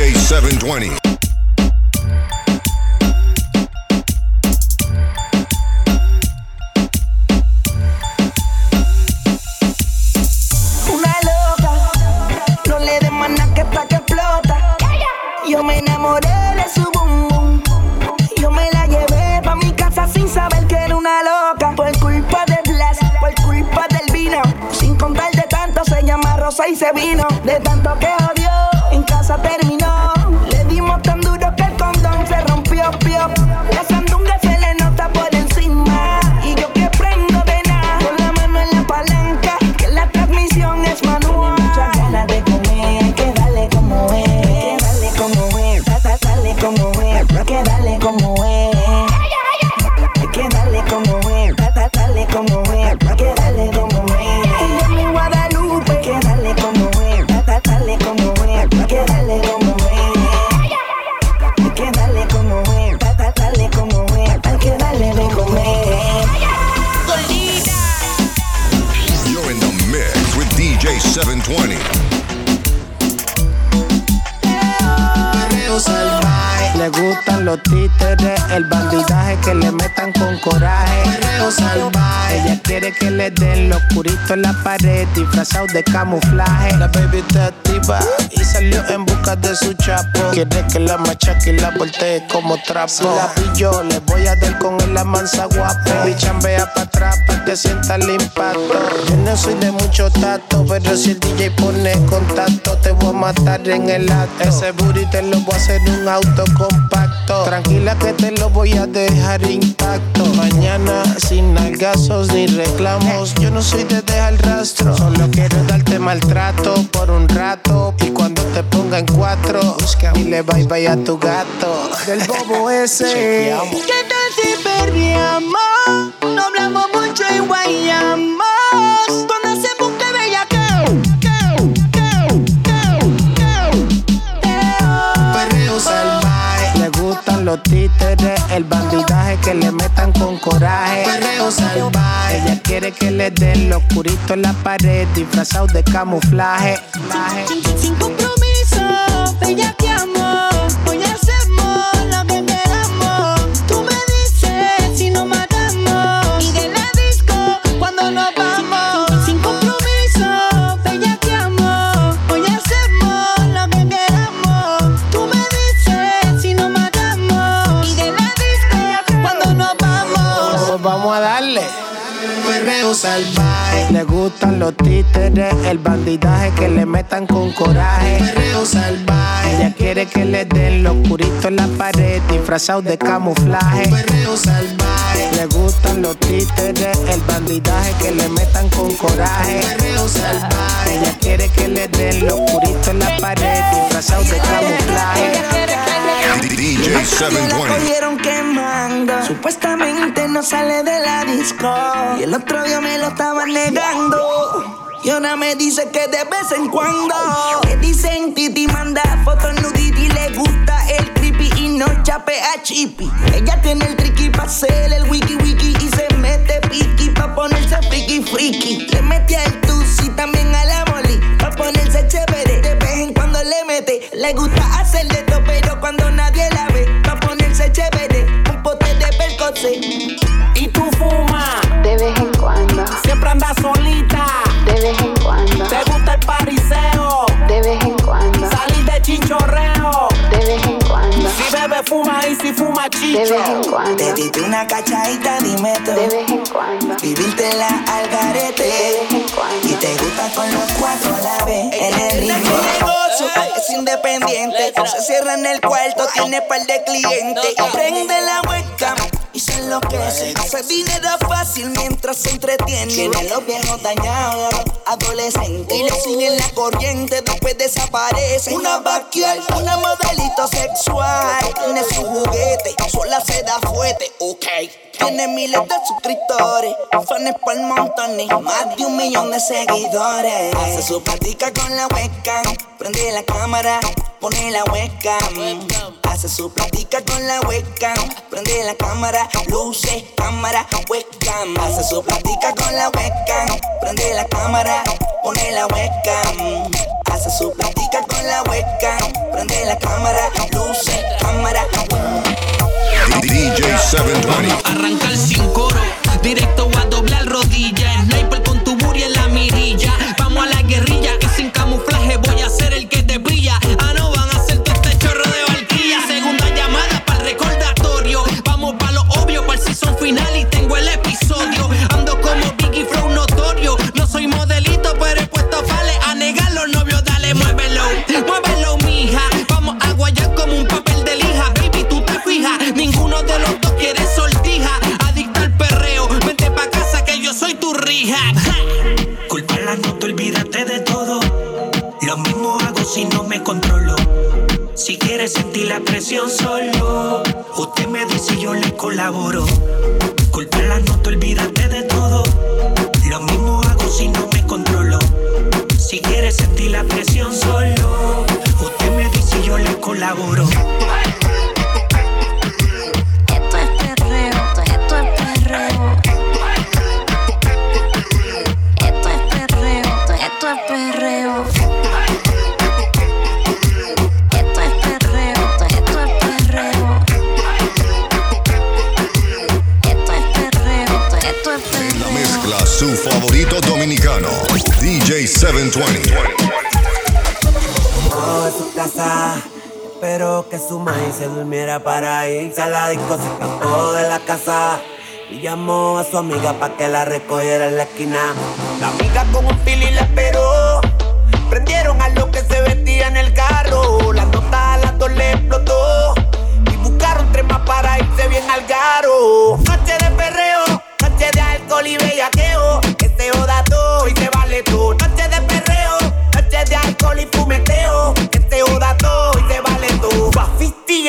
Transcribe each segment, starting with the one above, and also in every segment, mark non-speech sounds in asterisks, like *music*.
DJ 720. Una loca, no le des nada que pa' que explota. Yo me enamoré de su bum bum. Yo me la llevé pa' mi casa sin saber que era una loca. Por culpa de Blas, por culpa del vino. Sin contar de tanto se llama Rosa y se vino. De tanto que odió, en casa terminó. Los títeres, el bandidaje que le metan con coraje. Perreo salvaje. Ella quiere que le den los puritos en la pared, disfrazado de camuflaje. La baby está activa y salió en busca de su chapo. Quiere que la machaque y la voltee como trapo. Si la pillo, le voy a dar con él la mansa guapo. Mi chambea pa' atrás pa' que sienta el impacto. Yo no soy de mucho tacto, pero si el DJ pone contacto, te voy a matar en el acto. Ese te lo voy a hacer un auto compacto. Tranquila que te lo voy a dejar intacto. Mañana sin nalgazos ni reclamos. Yo no soy de dejar rastro. Solo quiero darte maltrato por un rato. Y cuando te ponga en cuatro, dile bye bye a tu gato. Del bobo *laughs* ese. ¿Qué tal si perreamos? No hablamos mucho y guayamos. Los títeres, el bandidaje que le metan con coraje. Perreo salvaje. Ella quiere que le den los puritos en la pared, disfrazado de camuflaje. Sin compromiso, bellaqueamos. Hoy hacemos gustan los títeres, el bandidaje que le metan con coraje. Perreo salvaje. Ella quiere que le den los puritos en la pared, disfrazado de camuflaje. Perreo salvaje. Le gustan los títeres, el bandidaje que le metan con coraje. Perreo salvaje. Ella quiere que le den los puritos en la pared, disfrazado de camuflaje. DJ La 720. cogieron quemando. Supuestamente no sale de la disco. Y el otro día me lo estaban negando. Y ahora me dice que de vez en cuando. Le dicen Titi manda fotos nudity. Le gusta el creepy y no chape a chippy. Ella tiene el tricky pa' hacer el wiki wiki. Y se mete piqui pa' ponerse friki friki. Le mete al tusi también a la le mete. Le gusta hacer de todo, pero cuando nadie la ve. Pa' ponerse chévere. Un pote de. Y tú fumas, De vez en cuando, siempre andas solita. de vez en cuando, Te gusta el pariseo, de vez en cuando, salir de chinchorreo. Bebe, fuma y si fuma de vez en chicho. cuando, Te de diste una cachadita, dime tú. vez en cuando, Vivírtela al de garete. vez en cuando. Y te gusta con los cuatro a la vez. En el ritmo. es independiente. No se cierra en el cuarto, tiene par de clientes. Prende la webcam y se enloquece. Hace dinero fácil mientras se entretiene. Tiene los viejos dañados, adolescentes. Y le siguen la corriente, después desaparece. Una vaquial, una modelito sexual. Tiene su juguete, sola se da fuerte, ok. Tiene miles de suscriptores, fans por montones, más de un millón de seguidores. Hace su platica con la webcam, prende la cámara, pone la webcam. Hace su plática con la webcam. Prende la cámara, luces, cámara, webcam. Hace su plática con la webcam. Prende la cámara, pone la webcam. Hace su plática con la webcam. Prende la cámara, luces, cámara, webcam. DJ 720. Arrancar sin coro, directo a doblar rodillas quiere sentir la presión solo. Usted me dice y yo le colaboro. Culpa la nota, olvídate de todo. Lo mismo hago si no me controlo. Si quiere sentir la presión solo, usted me dice y yo le colaboro. se durmiera para irse a la disco, se escapó de la casa. Y llamó a su amiga pa' que la recogiera en la esquina. La amiga con un pili la esperó. Prendieron a lo que se vestía en el carro. La nota a las dos le explotó. Y buscaron tres más para irse bien al garo. Noche de perreo, noche de alcohol y bellaqueo. Que se joda todo y se vale todo. Noche de perreo, noche de alcohol y fumeteo. Que se joda todo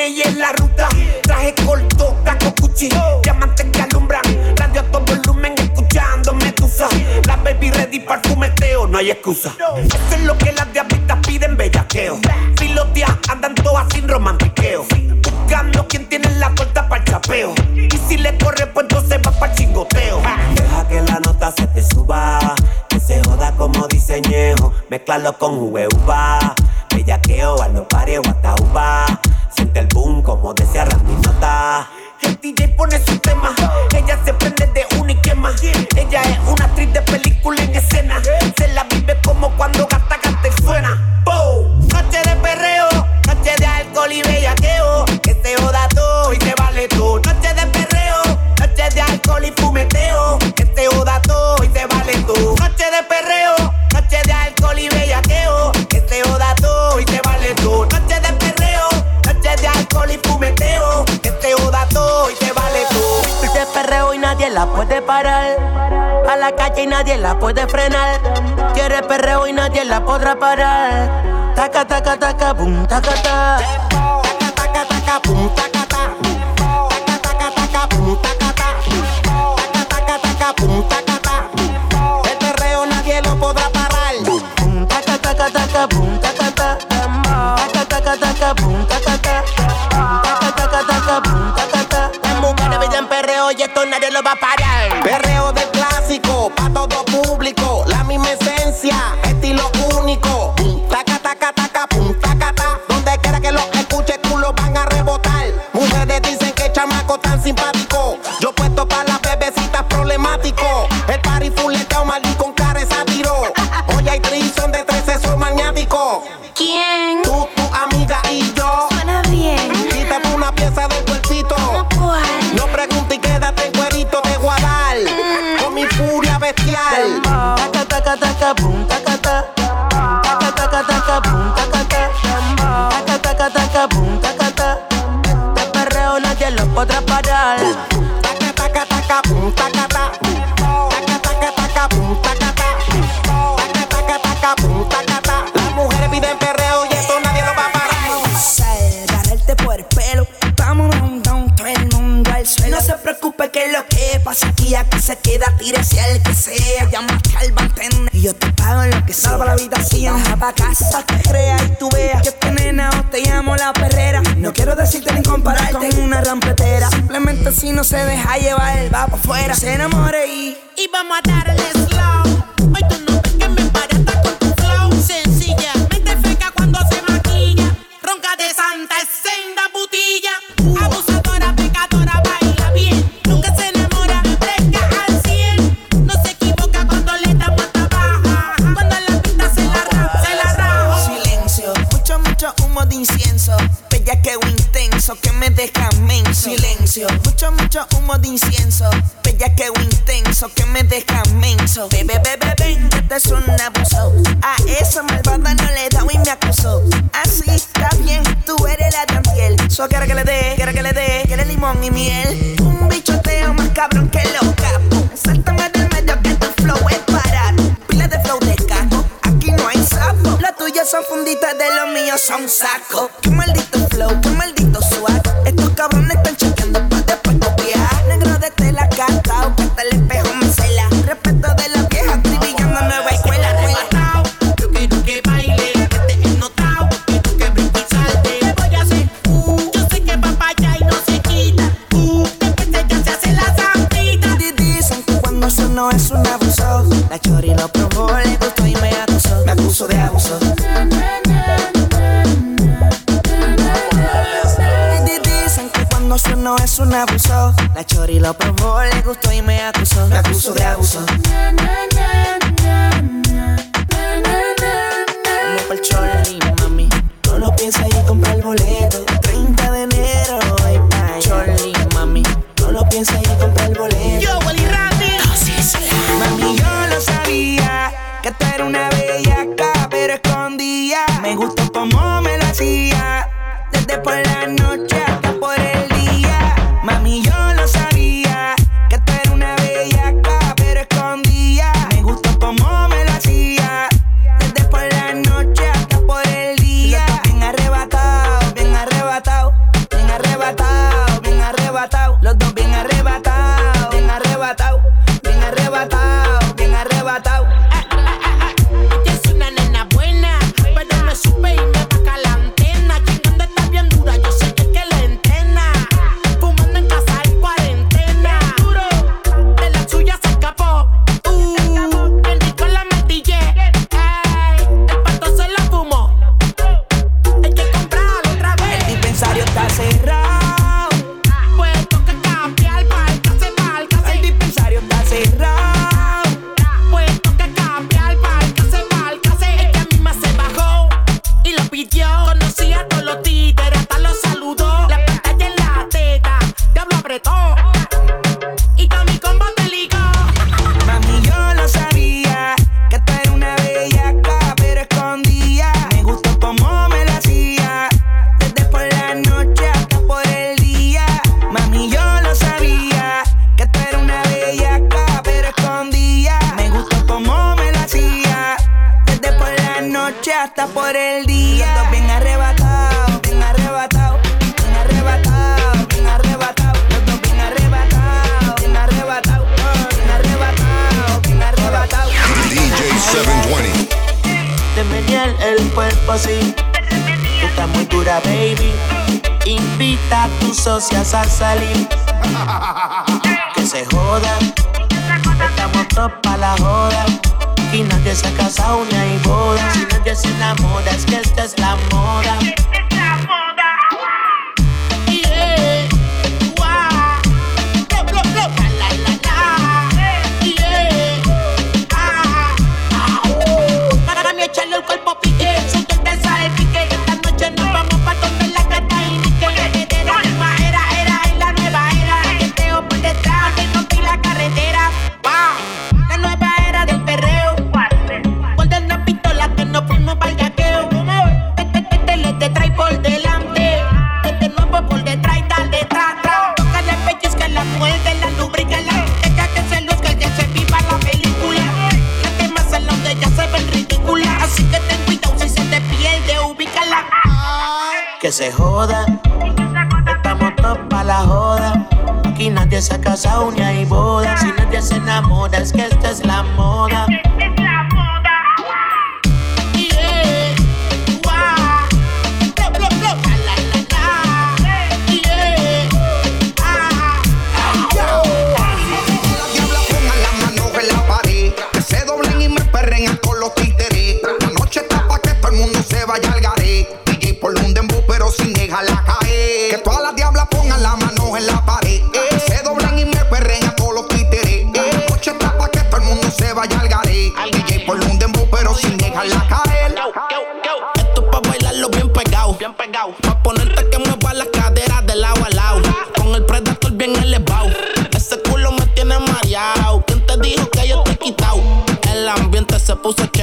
y en la ruta. Traje corto, caco cuchi, diamantes que alumbran. Radio a todo volumen, escuchando medusa. La baby ready para fumeteo, no hay excusa. Eso es lo que las diabitas piden, bellaqueo. Filotea, andan todas sin romantiqueo. Buscando quien tiene la torta para el chapeo. Y si le corre, pues entonces va para el chingoteo. Deja que la nota se te suba se joda como diseñejo, mezclalo con jugueuba, bellaqueo a los pares o hasta uva, siente el boom como decía Randy Nota. El DJ pone su tema, ella se prende de una y quema, ella es una actriz de película en ese カタタ si no se deja llevar, él va para afuera, se enamore y... Y vamos a darle. Míos son sacos. Qué maldito flow, qué maldito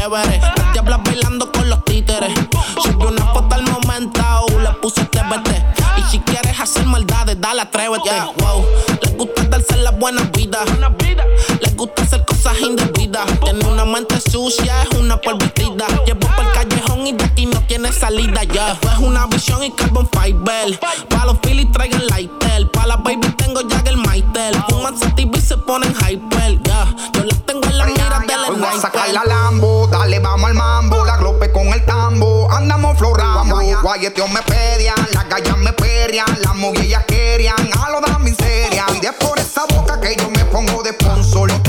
chévere. Las diablas bailando con los títeres. Subió una foto al momentado, le puse TBT. Y si quieres hacer maldades, dale, atrévete. Wow, les gusta darse la buena vida. Les gusta hacer cosas indebidas. Tiene una mente sucia, es una polvitida. Llevo por el callejón y de aquí no tiene salida ya. Yeah. Es una visión y carbon fiber. Pa' los Philly traigan lighter. Pa' la baby tengo ya el Maitel. Fuman sativa y se ponen hyper. Yeah. Yo las tengo en la mira del sniper. guayeteo me pedían, las gallas me perrian, las mujeres querían a lo de miseria. Y es por esa boca que yo me pongo de sponsor.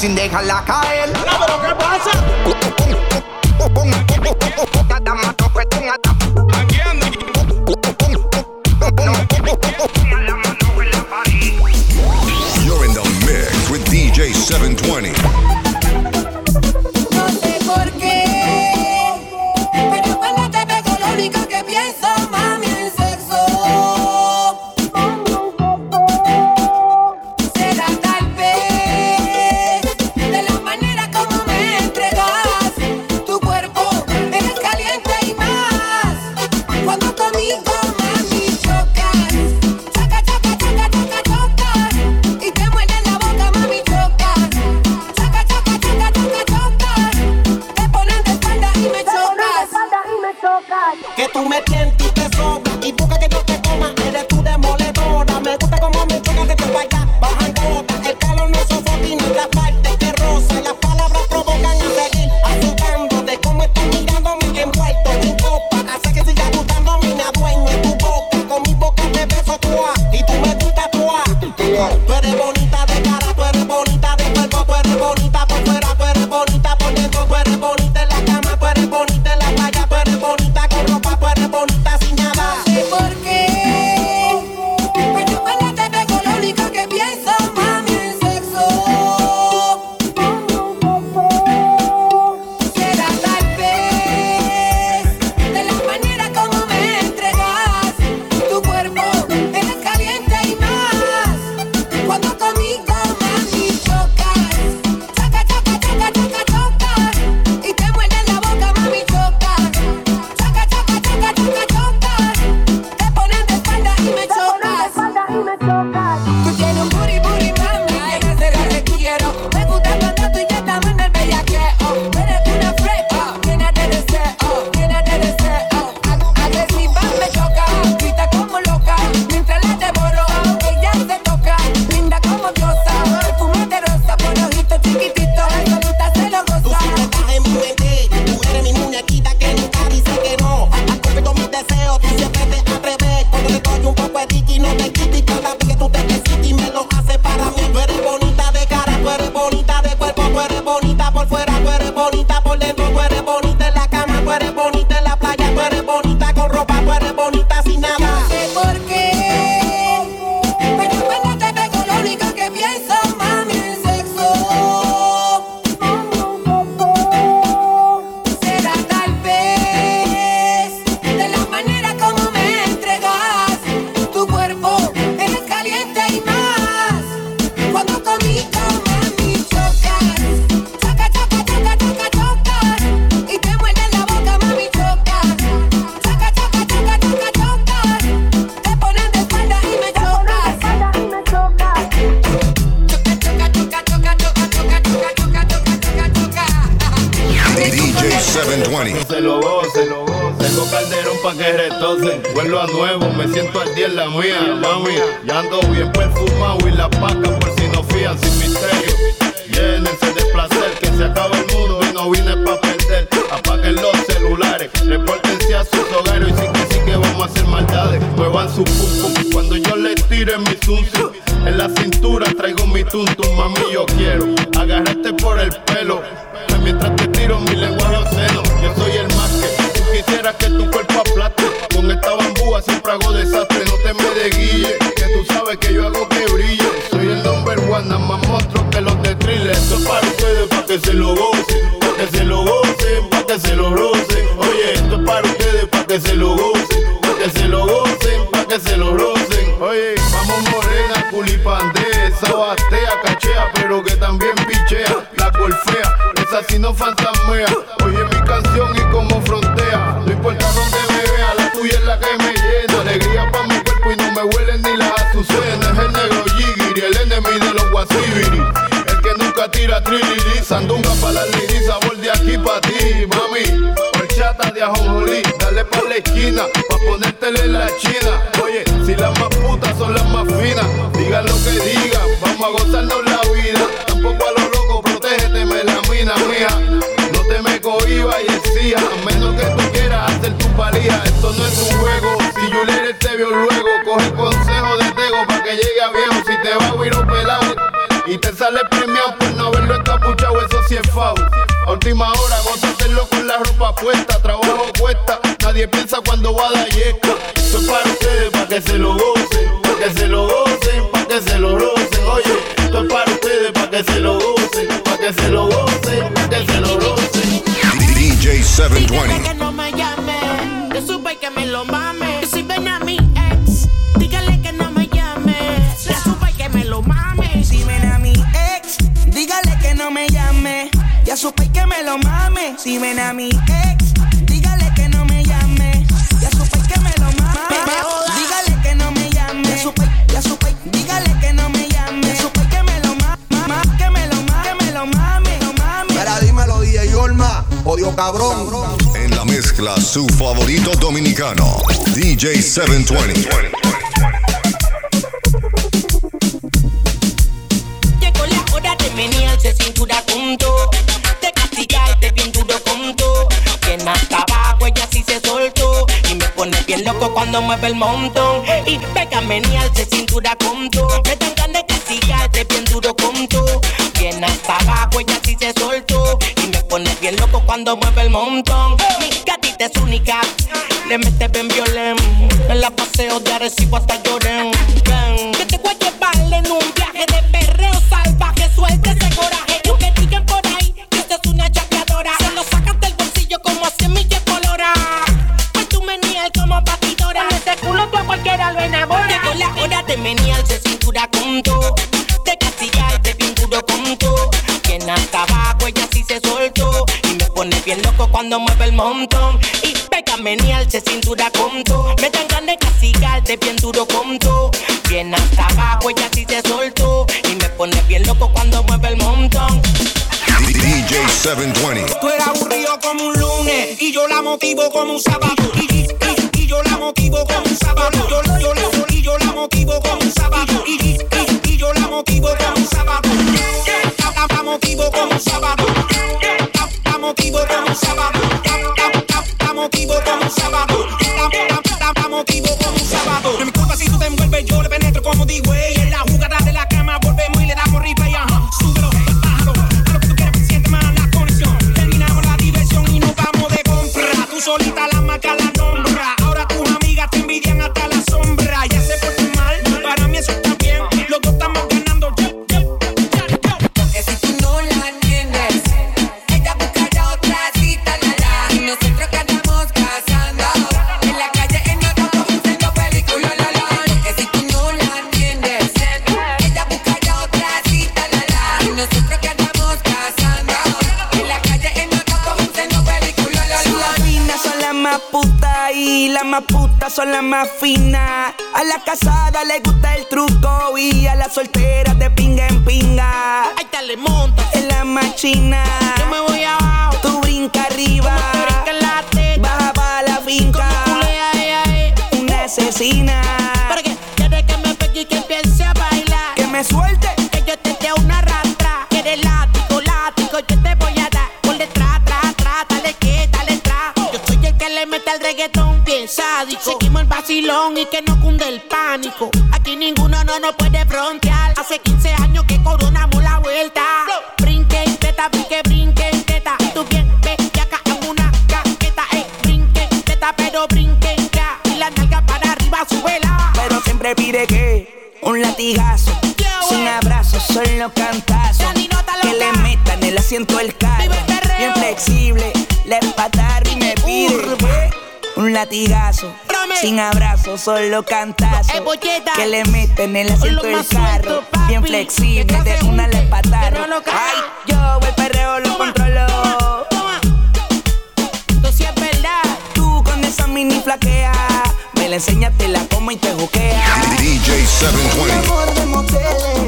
sin dejarla caer. You're in the mix with DJ 720. Se lo y se lo gocen. Tengo calderón pa' que retocen. Vuelvo a nuevo, me siento al día en la mía, mami. Ya ando bien perfumado y la paca por si no fían sin misterio. Llénense de placer, que se acaba el mundo y no vine pa' perder. Apaguen los celulares, repórtense a sus hogares y sí que sí que vamos a hacer maldades. Muevan su pum cuando yo les tire mi zunzo. En la cintura traigo mi tuntum, mami, yo quiero agarrarte por el pelo. Mientras te tiro mi lenguaje obsceno quisieras que tu cuerpo aplaste. Con esta bambúa siempre hago desastre, no te me desguille, que tú sabes que yo hago que brille. Soy el number one, nada más monstruo que los de thriller. Esto es para ustedes, para que se lo gocen, para que se lo gocen, para que se lo rocen. Oye, esto es para ustedes, para que se lo gocen, para que se lo gocen, para que se lo rocen. Oye, vamos morena, culipandea, sabatea, cachea, pero que también pichea, la golfea, esa si no fantasmea. Oye tira trilili, sandunga pa' la liri, sabor de aquí pa' ti, mami. Horchata de ajonjolí, dale pa' la esquina, pa' ponértele la china. Oye, si las más putas son las más finas, digan lo que digan, vamos a gozarnos la vida. Tampoco a los locos, protégete, me la mina mía. No te me cohiba y exija, a menos que tú quieras hacer tu palía. Esto no es un juego, si Juliet te vio luego, coge consejo de Tego pa' que llegue a viejo. Si te va a huir y te sale premiado por no haberlo encapuchado, eso sí es foul. A última hora, gózatelo con la ropa puesta, trabajo cuesta. Nadie piensa cuando va a dar yesca. Esto es para ustedes, para que se lo gocen, para que se lo gocen, para que se lo rocen. Oye, esto es para ustedes, para que se lo gocen, para que se lo gocen, para que se lo rocen. DJ Dígale 720. que no me llame, que supe que me lo mame. Llame. Ya supe que me lo mame. Si ven a mi ex, dígale que no me llame. Ya supe que me lo mame. Dígale que no me llame. Ya supe, ya supe, dígale que no me llame. Ya supe que me lo mame, que me lo mame, que me lo mame, lo mame. Mira, dímelo, DJ Yorma, odio cabrón. En la mezcla, su favorito dominicano, DJ 720. De cintura junto, de castigarte bien duro junto. Bien hasta abajo ella sí se soltó y me pone bien loco cuando mueve el montón. Y pega menearse cintura junto, me dan ganas de castigarte bien duro junto. Bien hasta abajo ella sí se soltó y me pone bien loco cuando mueve el montón. Mi gatita es única, le mete bien violento. En la paseo de Arecibo hasta lloren. Cuando mueve el montón. Y pega menearse cintura junto. Me dan ganas de castigarte bien duro junto. Bien hasta abajo ella sí se soltó. Y me pone bien loco cuando mueve el montón. DJ 720. Tú eres aburrido como un lunes y yo la motivo como un sábado. Y, y- y- y yo la motivo como un sábado. Yo, yo, yo- y yo la motivo como un sábado. Y, yo la motivo como un sábado. La- la motivo como un sábado. Un sábado. La, la- la- la motivo como un sábado. No mi culpa si tú te envuelves, yo le penetro como digo. ey. Son las más finas. A la casada le gusta el truco y a las solteras de pinga en pinga. Ahí te le monta, En la machina, yo me voy abajo. tú brinca arriba. Brinca en la teta, Baja pa' la finca, culea, ay, ay. una asesina. Para que quiere que me pegue y que empiece a bailar. Que me suelte, Que yo te el mete al reggaetón bien sádico. Seguimos el vacilón y que no cunde el pánico. Aquí ninguno no nos puede frontear. Hace 15 años que coronamos la vuelta. Brinque y teta, brinque, brinque y teta. Tú bien ves que acá en una caqueta. Eh, brinque y teta, pero brinque ya. Y la nalga para arriba, súbela. Pero siempre pide que un latigazo. Sin abrazo, solo cantazo. Que le metan el asiento el carro. Bien flexible, le patar un latigazo. Sin abrazo, solo cantazo. Que le meten el asiento el carro. Bien flexible, de una le patar. Ay, yo el perreo lo controlo. Esto sí es verdad. Tú con esa mini flaquea. Me la enseñas, te la como y te juquea. DJ 720.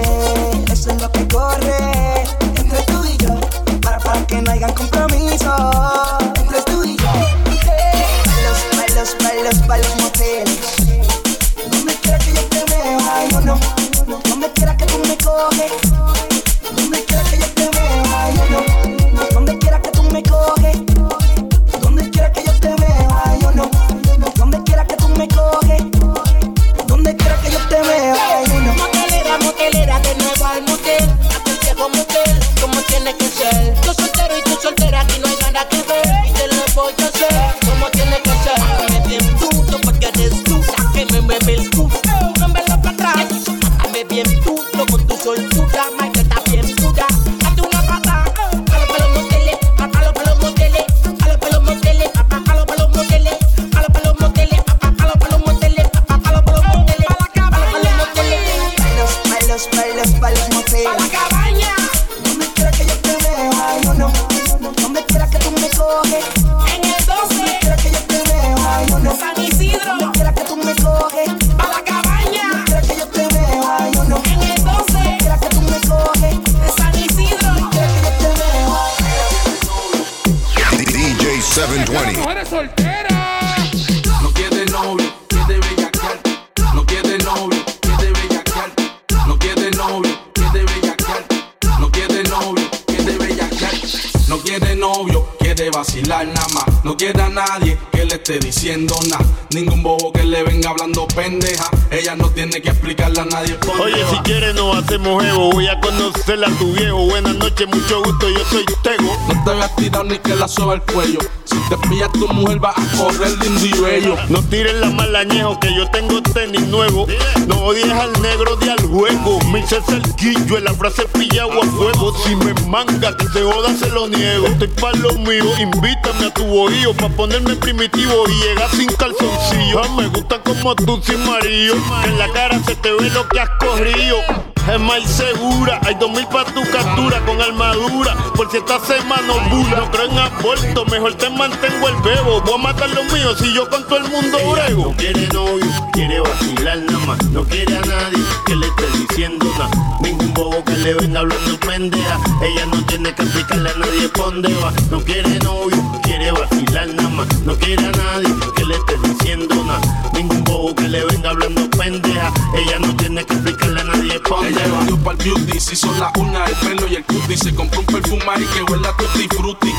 Quiere vacilar nada más. No quiere a nadie que le esté diciendo nada. Ningún bobo que le venga hablando pendeja. Ella no tiene que explicarle a nadie por Oye, si va. quieres nos hacemos jevo. Voy a conocerla a tu viejo. Buenas noches, mucho gusto. Yo soy Tego. No te voy a tirar ni que la soba el cuello. Si te pilla tu mujer va a correr lindo y bello. No tires la malañejo que yo tengo tenis nuevo. No odies al negro de al juego. Me hice cerquillo en la frase pillado a fuego. Si me manga que se joda se lo niego. Estoy pa' lo mío. Invítame a tu bohío pa' ponerme primitivo y llegar sin calzoncillo. Ah, me gusta como tú sin marido. En la cara se te ve lo que has corrido. Es más segura, hay dos mil pa' tu captura con armadura. Por si esta semana bula. No creo en aborto, mejor te mantengo el bebo. Voy a matar lo mío si yo con todo el mundo brego. No quiere novio, quiere vacilar nada más. No quiere a nadie que le esté diciendo nada. Ningún bobo que le venga hablando pendeja. Ella no tiene que explicarle a nadie dónde va. No quiere novio, quiere vacilar nada más. No quiere a nadie que le esté diciendo nada. Ningún bobo que le venga hablando pendeja. Ella no tiene que explicarle a nadie dónde Ella va. va para el beauty, se hizo la uña, el pelo y el cutie. Se compró un perfume ahí que huele a tutti frutti.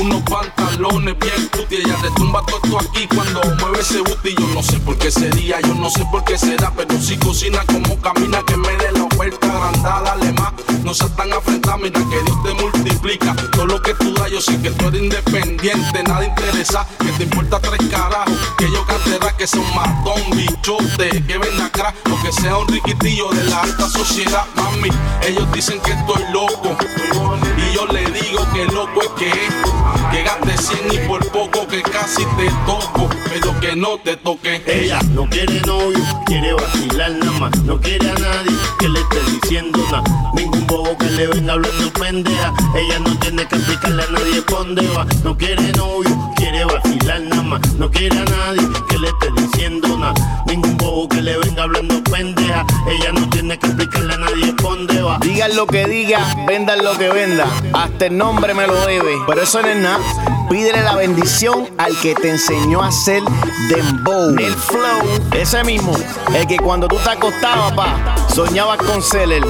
Unos pantalones bien cutie. Ella retumba todo esto aquí cuando mueve ese booty. Yo no sé por qué sería, yo no sé por qué será. Pero si cocina como camina, que me dé la oferta agrandada, dale más. No seas tan afrentada, mira que Dios te multiplica. Todo lo que tú das, yo sé que tú eres independiente, nada interesa. Que te importa tres carajos. Que yo cante rap, que un matón, bichote, que venda crack. O que sea un riquitillo de la alta sociedad, Ellos dicen que estoy loco. Y yo le digo que loco es que es. Que gaste 100 y por poco que casi te toco. Pero que no te toque. Ella no quiere novio, quiere vacilar nada más. No quiere a nadie que le esté diciendo nada. Ningún bobo que le venga hablando pendeja. Ella no tiene que explicarle a nadie dónde va. No quiere novio, quiere vacilar nada más. No quiere a nadie le esté diciendo nada. Ningún bobo que le venga hablando pendeja. Ella no tiene que explicarle a nadie dónde va. Digan lo que diga, vendan lo que venda. Hasta el nombre me lo debe. Pero eso no es nada. Pídele la bendición al que te enseñó a hacer dembow. El flow, ese mismo. El que cuando tú te acostabas, pa, soñabas con él.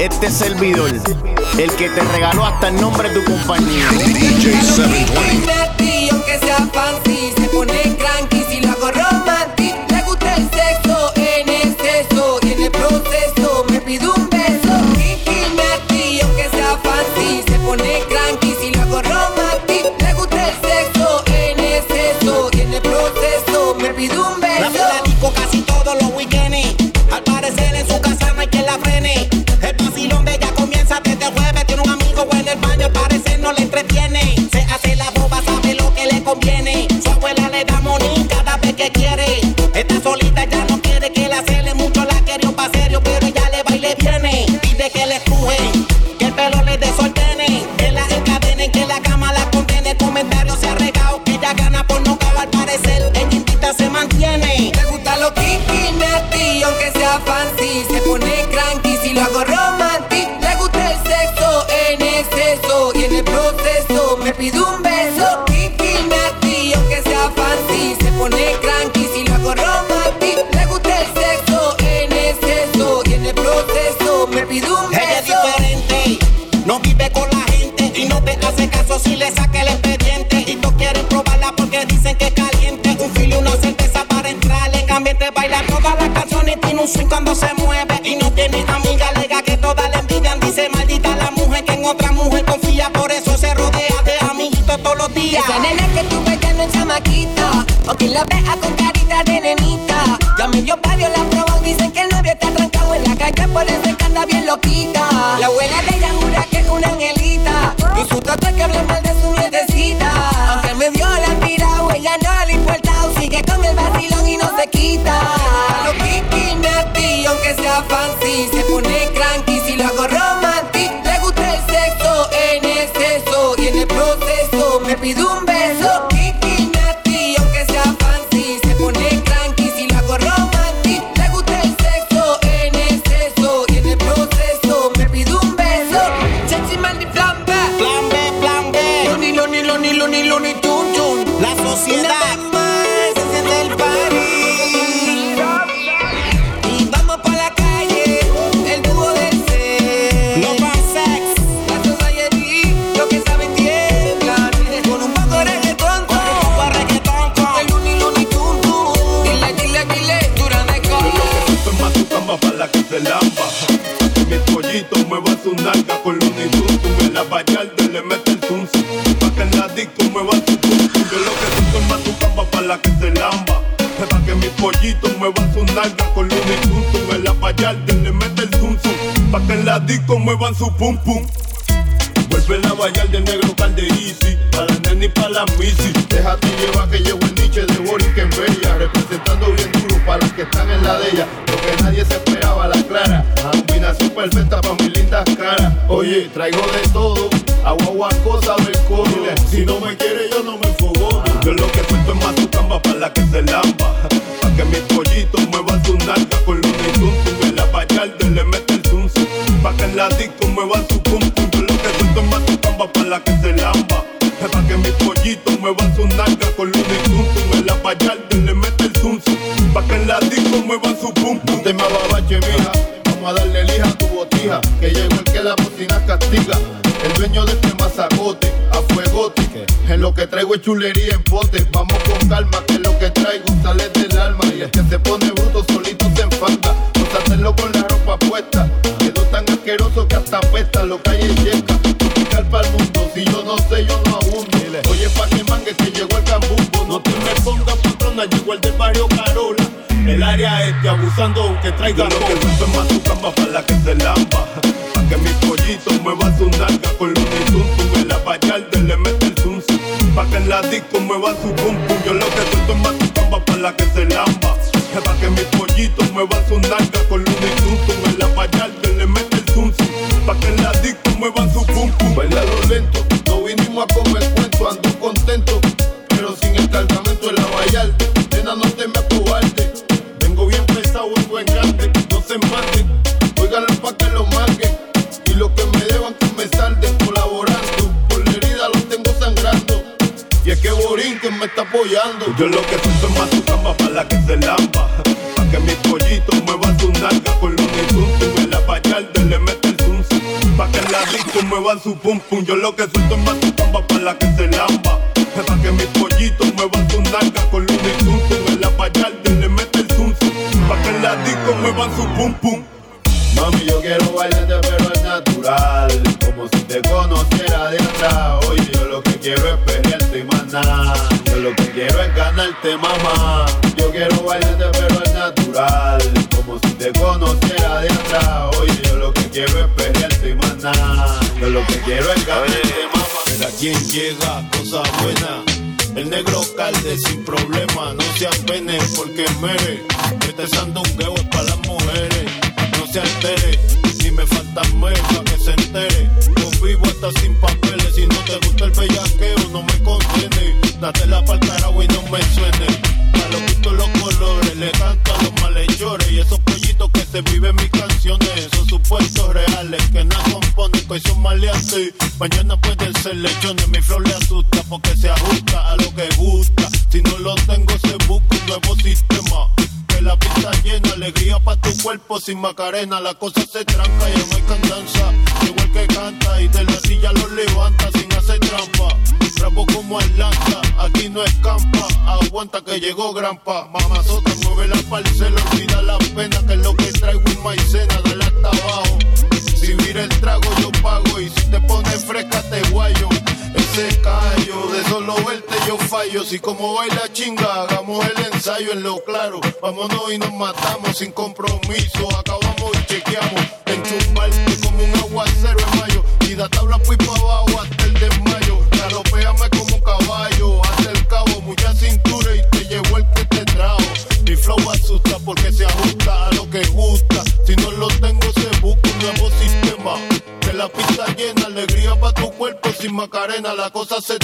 Este servidor, el que te regaló hasta el nombre de tu compañía. DJ 720. quiere. Está solita, ya no quiere que la cele dicen cuando se mueve y no tiene amiga, alega que todas le envidian. Dice maldita la mujer que en otra mujer confía, por eso se rodea de amiguitos todos los días. Esa nena que tú ves ya no es chamaquita, porque la vea con carita de nenita. Ya medio barrio la probó, dicen que el novio está trancado en la calle, por eso que anda bien loquita. please. El dueño de este mazacote, a fuegote. En lo que traigo es chulería en pote. Vamos con calma, que lo que traigo sale del alma. Y el que se pone bruto solito se enfada. Nos hacerlo con la ropa puesta. Quedó tan asqueroso que hasta apesta. Lo que hay es yeca. para el mundo. Si yo no sé, yo no abundo. Oye, pa' que mangue que llegó el cambumbo. No te me pongas patrona, llegó el del barrio Carola. El área este abusando aunque traiga lo que suelto es mazucamba para la que se lamba Pa' que mi muevan su bomba. que muevan su pum pum. Mami, yo quiero bailarte, pero es natural. Como si te conociera de atrás. Oye, yo lo que quiero es pelearte y más. Yo lo que quiero es ganarte, mamá. Yo quiero bailarte, pero es natural. Como si te conociera de atrás. Oye, yo lo que quiero es pelearte y más. Yo lo que quiero es ganarte, mamá. Pero a quien llega, cosa buena el negro calde sin problema, no se apene porque mere. Este sandungueo es para las mujeres, no se altere. Si me faltan meses pa' que se entere. Convivo hasta sin papeles, si no te gusta el bellaqueo, no me contiene. Date la pa'l carajo y no me suene. A los gustos los colores, le canto a los malhechores y esos que se viven mis canciones, esos supuestos reales que no componen, que son. Mañana pueden ser lechones, mi flor le asusta porque se ajusta a lo que gusta. Si no lo tengo, se busca un nuevo sistema. Que la pista llena, alegría para tu cuerpo sin macarena. La cosa se tranca y no hay cantanza. Igual que canta y de la silla lo levanta sin hacer trampa. Rabo como Atlanta, aquí no escampa. Aguanta que llegó Grampa. Mamazota, mueve la parcela, olvida la pena que lo que traigo en maicena. Dale hasta abajo. Si mira el trago, yo pago. Y si te pones fresca, te guayo. Ese callo, de solo verte yo fallo. Si como baila chinga, hagamos el ensayo en lo claro. Vámonos y nos matamos sin compromiso. Acabamos y chequeamos. La cosa se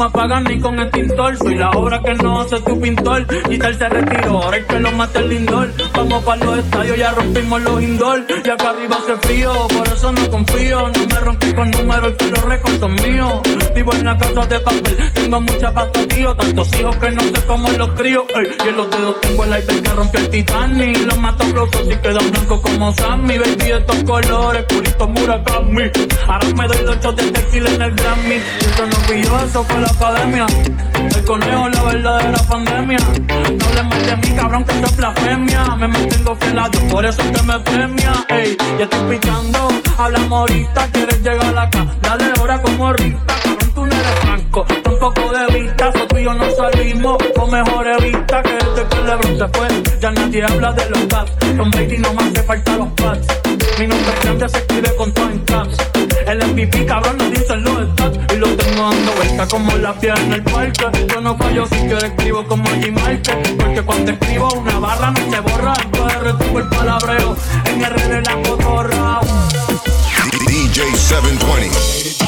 me apagan ni con extintor. Soy la obra que no hace tu pintor. Y tal se retiró, ahora es que lo mata el lindor. Vamos para los estadios, ya rompimos los indoor. Y acá arriba hace frío, por eso no confío. No me rompí con números, que los récords son míos. Vivo en la casa de papel, tengo mucha pasta, tío. Tantos hijos que no sé cómo los crío. Y en los dedos tengo el iPad que rompió el Titanic. Los mato flojos y quedan blancos como Sammy. Baby, estos colores, purito Murakami. Ahora me doy los shots de textil en el Grammy. Eso no yo, eso la academia. El conejo, la verdadera pandemia. No hablemos de mí, cabrón, que es blasfemia. Me mantengo fiel a Dios, por eso que me premia. Ey, ya estoy pichando, hablamos ahorita, quieres llegar acá. Dale ahora como Rita, cabrón, tú no eres franco. Tampoco de vista, so tú y yo no salimos con mejores vistas que desde que LeBron se fue. Ya nadie habla de los gaps. Con Brady no me hace falta los pads. Mi nombre grande se escribe con todo en caps. El MVP, cabrón, no dicen los stats. Y lo tengo dando vuelta como la piedra en el parque. Yo no fallo si quiero escribo como Jim Marque. Porque cuando escribo una barra no se borra. Entonces retuvo el palabreo. En R de la cotorra. DJ 720.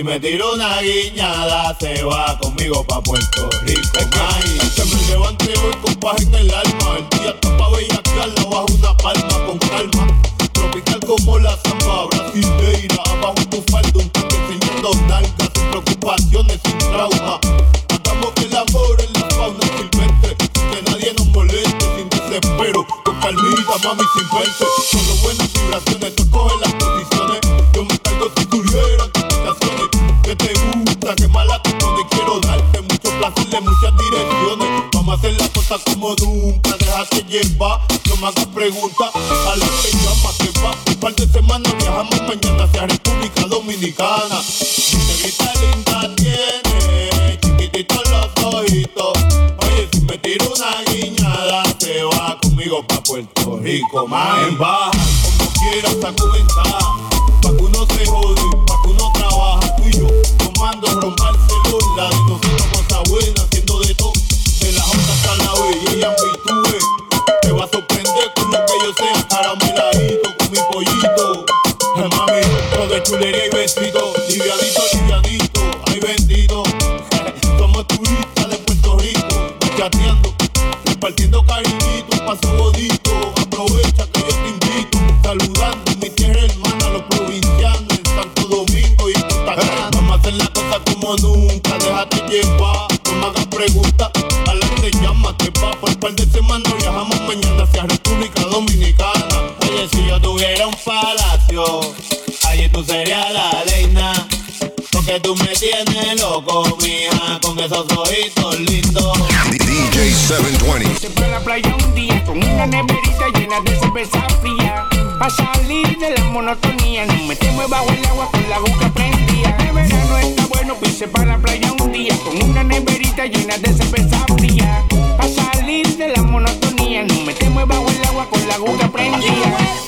Si me tiro una guiñada, se va conmigo pa' Puerto Rico. Ay, que me levante hoy con paz en el alma. El día está pa' bellaquearla bajo una palma con calma. Tropical como la zamba brasileira. Abajo tu falda, un toque enseñando nalgas. Sin preocupaciones, sin trauma. Hagamos el amor en la fauna silvestre. Que nadie nos moleste sin desespero. Con calmita, mami, sin verse. Solo me hagas preguntas. A la que llama, que No me te muevas bajo el agua con la boca prendida. Que verano está bueno, pise para la playa un día. Con una neverita llena de cerveza fría. Para salir de la monotonía. No me te muevas bajo el agua con la boca prendida.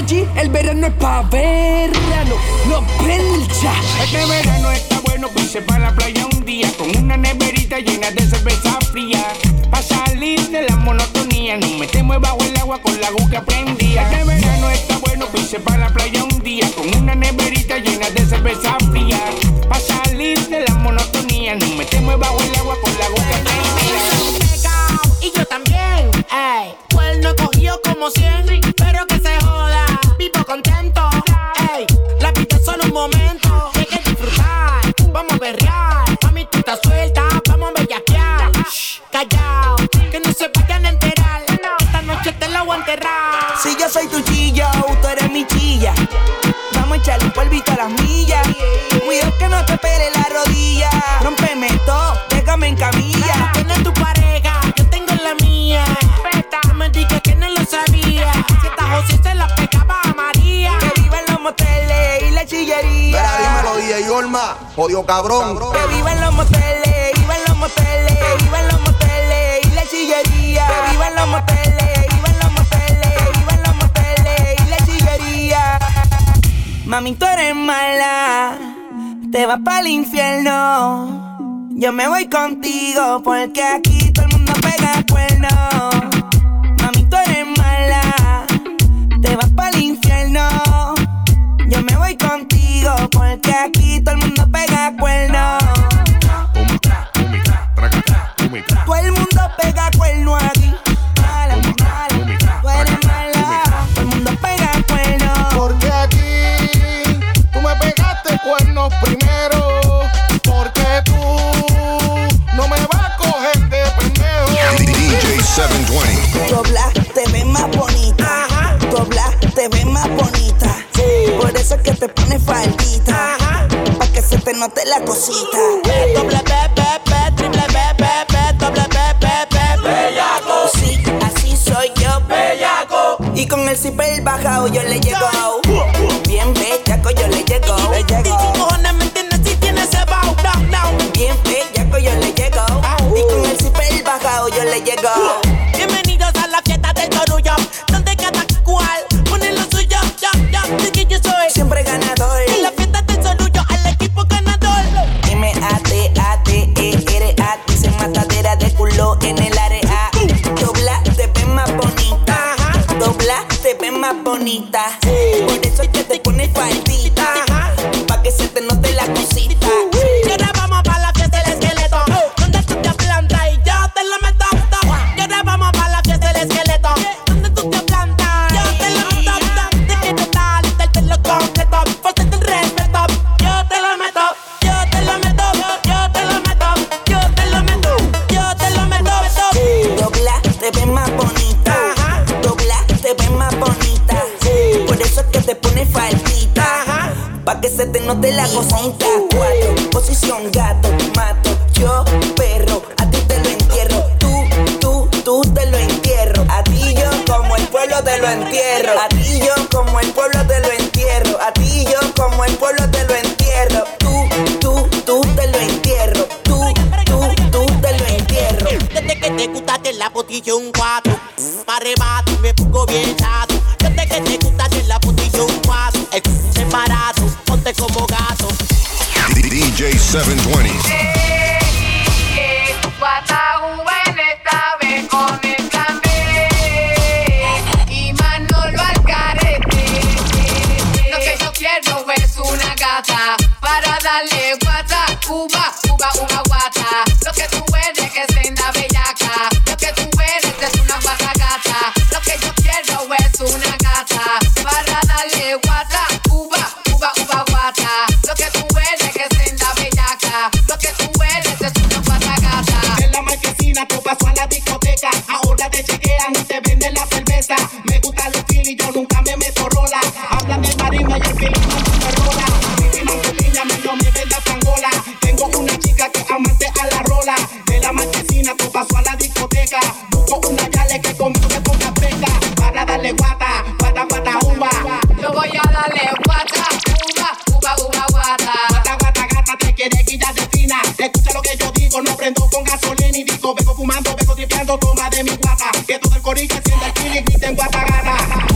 El verano es pa' verano, lo prende ya. Este verano está bueno para irse para la playa un día con una neverita llena de cerveza fría. Para salir de la monotonía, no me metemos bajo el agua con la aguja prendida. Este Que viva en los moteles, viva en los moteles, viva en los moteles y la chillería. Que viva en los moteles, viva en los moteles, viva en los moteles y la chillería. Mami, tú eres mala, te vas para el infierno. Yo me voy contigo porque aquí tocándote la cosita. Doble B, triple B, doble B, Bellaco. Sí, así soy yo, bellaco. Y con el zipper bajado yo le llego. Bien bellaco yo le llego. Y Le llego. si tienes Bien bellaco yo le llego. Y con el zipper bajado yo le llego. mudar. entierro. A ti y yo como el pueblo y griten guatarada.